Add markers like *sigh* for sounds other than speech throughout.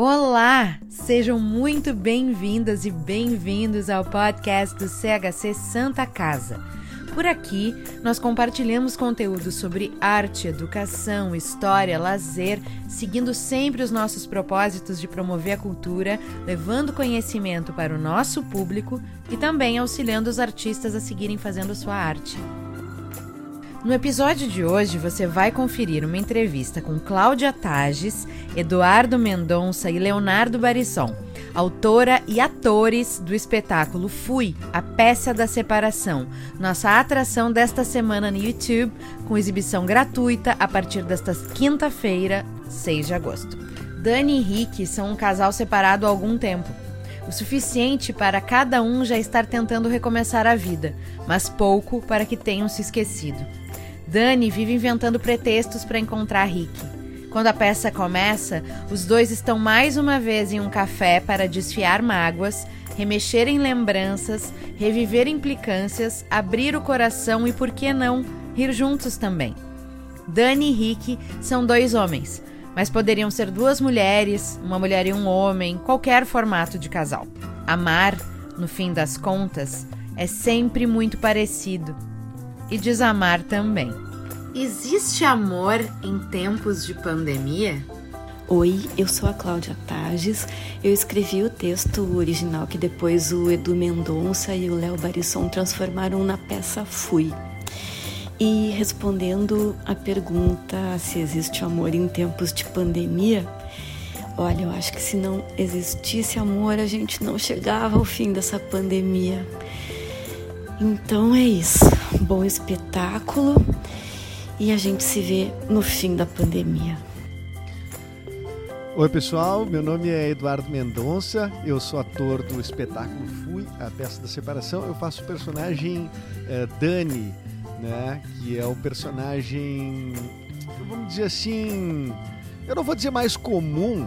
Olá! Sejam muito bem-vindas e bem-vindos ao podcast do CHC Santa Casa. Por aqui, nós compartilhamos conteúdo sobre arte, educação, história, lazer, seguindo sempre os nossos propósitos de promover a cultura, levando conhecimento para o nosso público e também auxiliando os artistas a seguirem fazendo sua arte. No episódio de hoje, você vai conferir uma entrevista com Cláudia Tages, Eduardo Mendonça e Leonardo Barisson, autora e atores do espetáculo Fui, a peça da separação, nossa atração desta semana no YouTube, com exibição gratuita a partir desta quinta-feira, 6 de agosto. Dani e Rick são um casal separado há algum tempo. O suficiente para cada um já estar tentando recomeçar a vida, mas pouco para que tenham se esquecido. Dani vive inventando pretextos para encontrar Rick. Quando a peça começa, os dois estão mais uma vez em um café para desfiar mágoas, remexer em lembranças, reviver implicâncias, abrir o coração e, por que não, rir juntos também. Dani e Rick são dois homens, mas poderiam ser duas mulheres, uma mulher e um homem, qualquer formato de casal. Amar, no fim das contas, é sempre muito parecido e desamar também. Existe amor em tempos de pandemia? Oi, eu sou a Cláudia Tages. Eu escrevi o texto original que depois o Edu Mendonça e o Léo Barisson transformaram na peça Fui. E respondendo a pergunta se existe amor em tempos de pandemia, olha, eu acho que se não existisse amor, a gente não chegava ao fim dessa pandemia. Então é isso. Bom espetáculo e a gente se vê no fim da pandemia. Oi, pessoal. Meu nome é Eduardo Mendonça. Eu sou ator do espetáculo Fui, a peça da separação. Eu faço o personagem uh, Dani, né? Que é o personagem, vamos dizer assim, eu não vou dizer mais comum,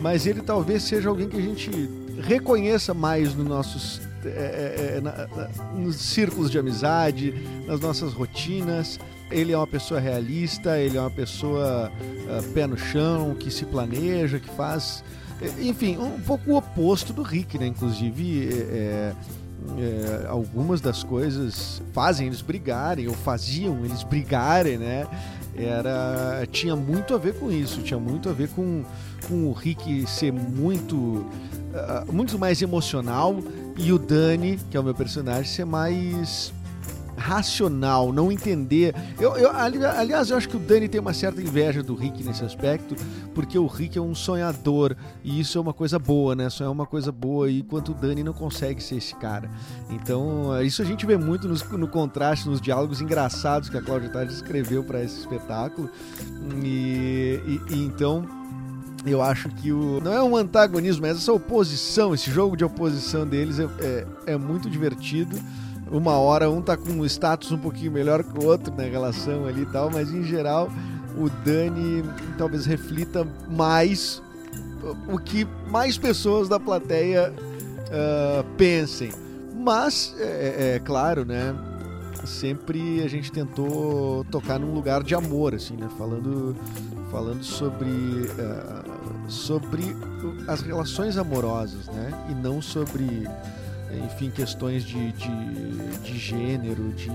mas ele talvez seja alguém que a gente reconheça mais nos nossos é, é, é, na, na, nos círculos de amizade, nas nossas rotinas. Ele é uma pessoa realista, ele é uma pessoa uh, pé no chão, que se planeja, que faz. Enfim, um pouco o oposto do Rick, né? Inclusive, é, é, algumas das coisas fazem eles brigarem, ou faziam eles brigarem, né? Era, tinha muito a ver com isso, tinha muito a ver com, com o Rick ser muito, uh, muito mais emocional e o Dani, que é o meu personagem, ser mais racional, não entender. Eu, eu, aliás, eu acho que o Dani tem uma certa inveja do Rick nesse aspecto, porque o Rick é um sonhador e isso é uma coisa boa, né? Sonhar é uma coisa boa enquanto o Dani não consegue ser esse cara. Então, isso a gente vê muito nos, no contraste, nos diálogos engraçados que a Cláudia Tades escreveu para esse espetáculo. E, e, e então eu acho que o. Não é um antagonismo, mas essa oposição, esse jogo de oposição deles é, é, é, muito divertido. Uma hora um tá com um status um pouquinho melhor que o outro na relação ali e tal, mas em geral o Dani talvez reflita mais o que mais pessoas da plateia uh, pensem. Mas, é, é, é claro, né? Sempre a gente tentou tocar num lugar de amor, assim, né? Falando falando sobre, uh, sobre as relações amorosas, né? E não sobre, enfim, questões de, de, de gênero, de.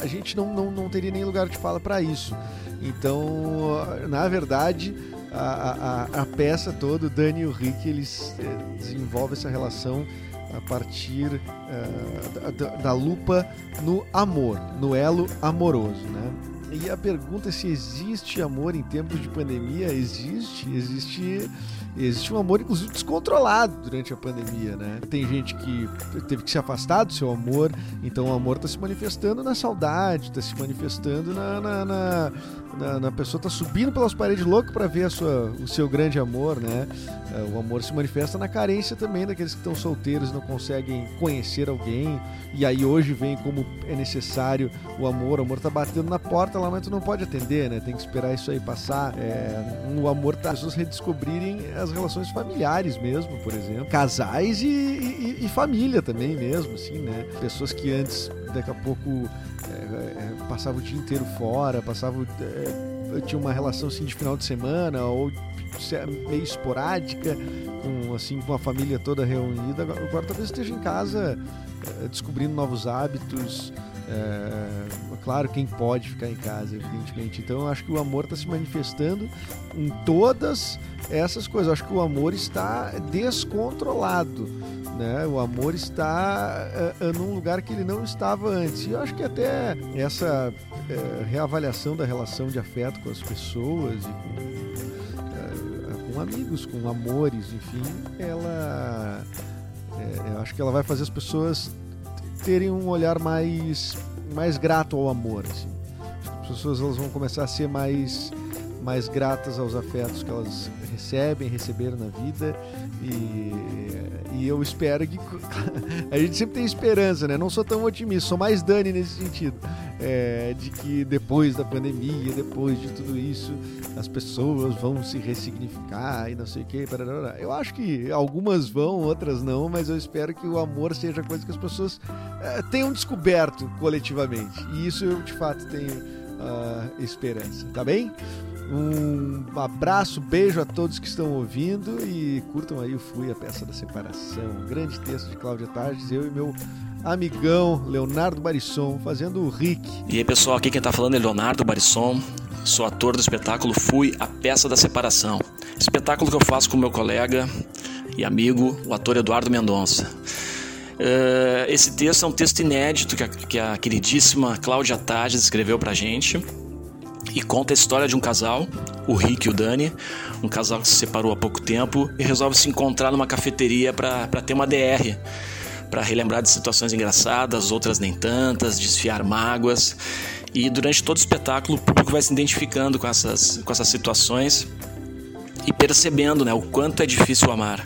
A gente não, não, não teria nem lugar de fala para isso. Então, na verdade, a, a, a, peça toda, o Dani e o Rick, eles eh, desenvolvem essa relação a partir uh, da, da, lupa no amor, no elo amoroso, né? E a pergunta é se existe amor em tempos de pandemia. Existe, existe existe um amor, inclusive, descontrolado durante a pandemia, né? Tem gente que teve que se afastar do seu amor, então o amor está se manifestando na saudade, está se manifestando na, na, na, na, na pessoa está subindo pelas paredes louco para ver sua, o seu grande amor, né? É, o amor se manifesta na carência também daqueles que estão solteiros não conseguem conhecer alguém, e aí hoje vem como é necessário o amor, o amor está batendo na porta tu não pode atender, né? Tem que esperar isso aí passar. É, o amor tá as pessoas redescobrirem as relações familiares mesmo, por exemplo. Casais e, e, e família também mesmo, assim, né? Pessoas que antes, daqui a pouco, é, é, passavam o dia inteiro fora, passavam... É, tinha uma relação assim de final de semana ou meio esporádica, com assim com a família toda reunida. Agora, agora talvez esteja em casa é, descobrindo novos hábitos. É, claro, quem pode ficar em casa, evidentemente. Então, eu acho que o amor está se manifestando em todas essas coisas. Eu acho que o amor está descontrolado. Né? O amor está uh, num lugar que ele não estava antes. E eu acho que até essa uh, reavaliação da relação de afeto com as pessoas e com, com amigos, com amores, enfim, ela. eu acho que ela vai fazer as pessoas terem um olhar mais, mais grato ao amor. Assim. As pessoas elas vão começar a ser mais mais gratas aos afetos que elas recebem, receberam na vida e, e eu espero que *laughs* a gente sempre tem esperança, né? Não sou tão otimista, sou mais Dani nesse sentido, é, de que depois da pandemia, depois de tudo isso, as pessoas vão se ressignificar e não sei o que. Eu acho que algumas vão, outras não, mas eu espero que o amor seja coisa que as pessoas é, tenham descoberto coletivamente e isso eu de fato tenho uh, esperança, tá bem? Um abraço, beijo a todos que estão ouvindo e curtam aí o Fui, a peça da separação. Um grande texto de Cláudia Tardes, eu e meu amigão Leonardo Barisson fazendo o Rick. E aí pessoal, aqui quem está falando é Leonardo Barisson, sou ator do espetáculo Fui, a peça da separação. Espetáculo que eu faço com meu colega e amigo, o ator Eduardo Mendonça. Uh, esse texto é um texto inédito que a, que a queridíssima Cláudia Tardes escreveu pra gente e conta a história de um casal, o Rick e o Dani, um casal que se separou há pouco tempo e resolve se encontrar numa cafeteria para ter uma DR, para relembrar de situações engraçadas, outras nem tantas, desfiar mágoas. E durante todo o espetáculo o público vai se identificando com essas, com essas situações e percebendo né, o quanto é difícil amar,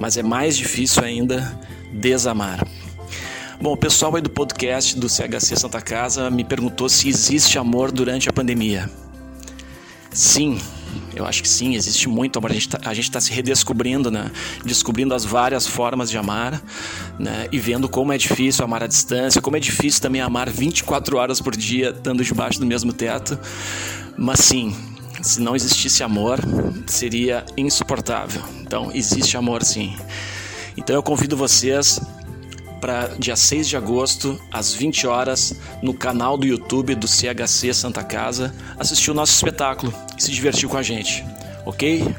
mas é mais difícil ainda desamar. Bom, o pessoal aí do podcast do CHC Santa Casa me perguntou se existe amor durante a pandemia. Sim, eu acho que sim, existe muito amor. A gente está tá se redescobrindo, né? Descobrindo as várias formas de amar, né? E vendo como é difícil amar à distância, como é difícil também amar 24 horas por dia, estando debaixo do mesmo teto. Mas sim, se não existisse amor, seria insuportável. Então, existe amor sim. Então eu convido vocês para dia 6 de agosto, às 20 horas, no canal do YouTube do CHC Santa Casa, assistir o nosso espetáculo e se divertir com a gente, ok?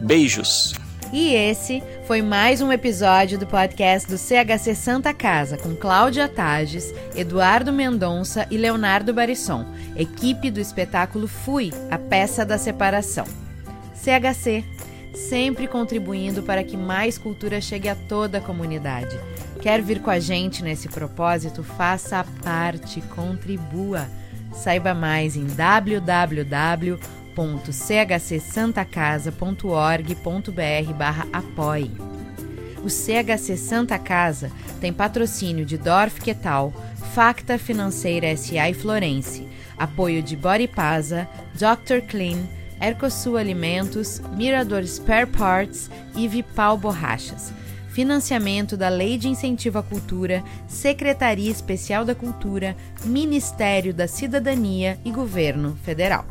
Beijos! E esse foi mais um episódio do podcast do CHC Santa Casa com Cláudia Tages, Eduardo Mendonça e Leonardo Barisson, equipe do espetáculo Fui, a peça da separação. CHC, sempre contribuindo para que mais cultura chegue a toda a comunidade. Quer vir com a gente nesse propósito? Faça parte, contribua. Saiba mais em www.chcsantacasa.org.br barra apoie. O CHC Santa Casa tem patrocínio de Dorf Quetal, Facta Financeira SA e Florence, apoio de Body Pasa, Dr. Clean, Ercosul Alimentos, Mirador Spare Parts e Vipal Borrachas. Financiamento da Lei de Incentivo à Cultura, Secretaria Especial da Cultura, Ministério da Cidadania e Governo Federal.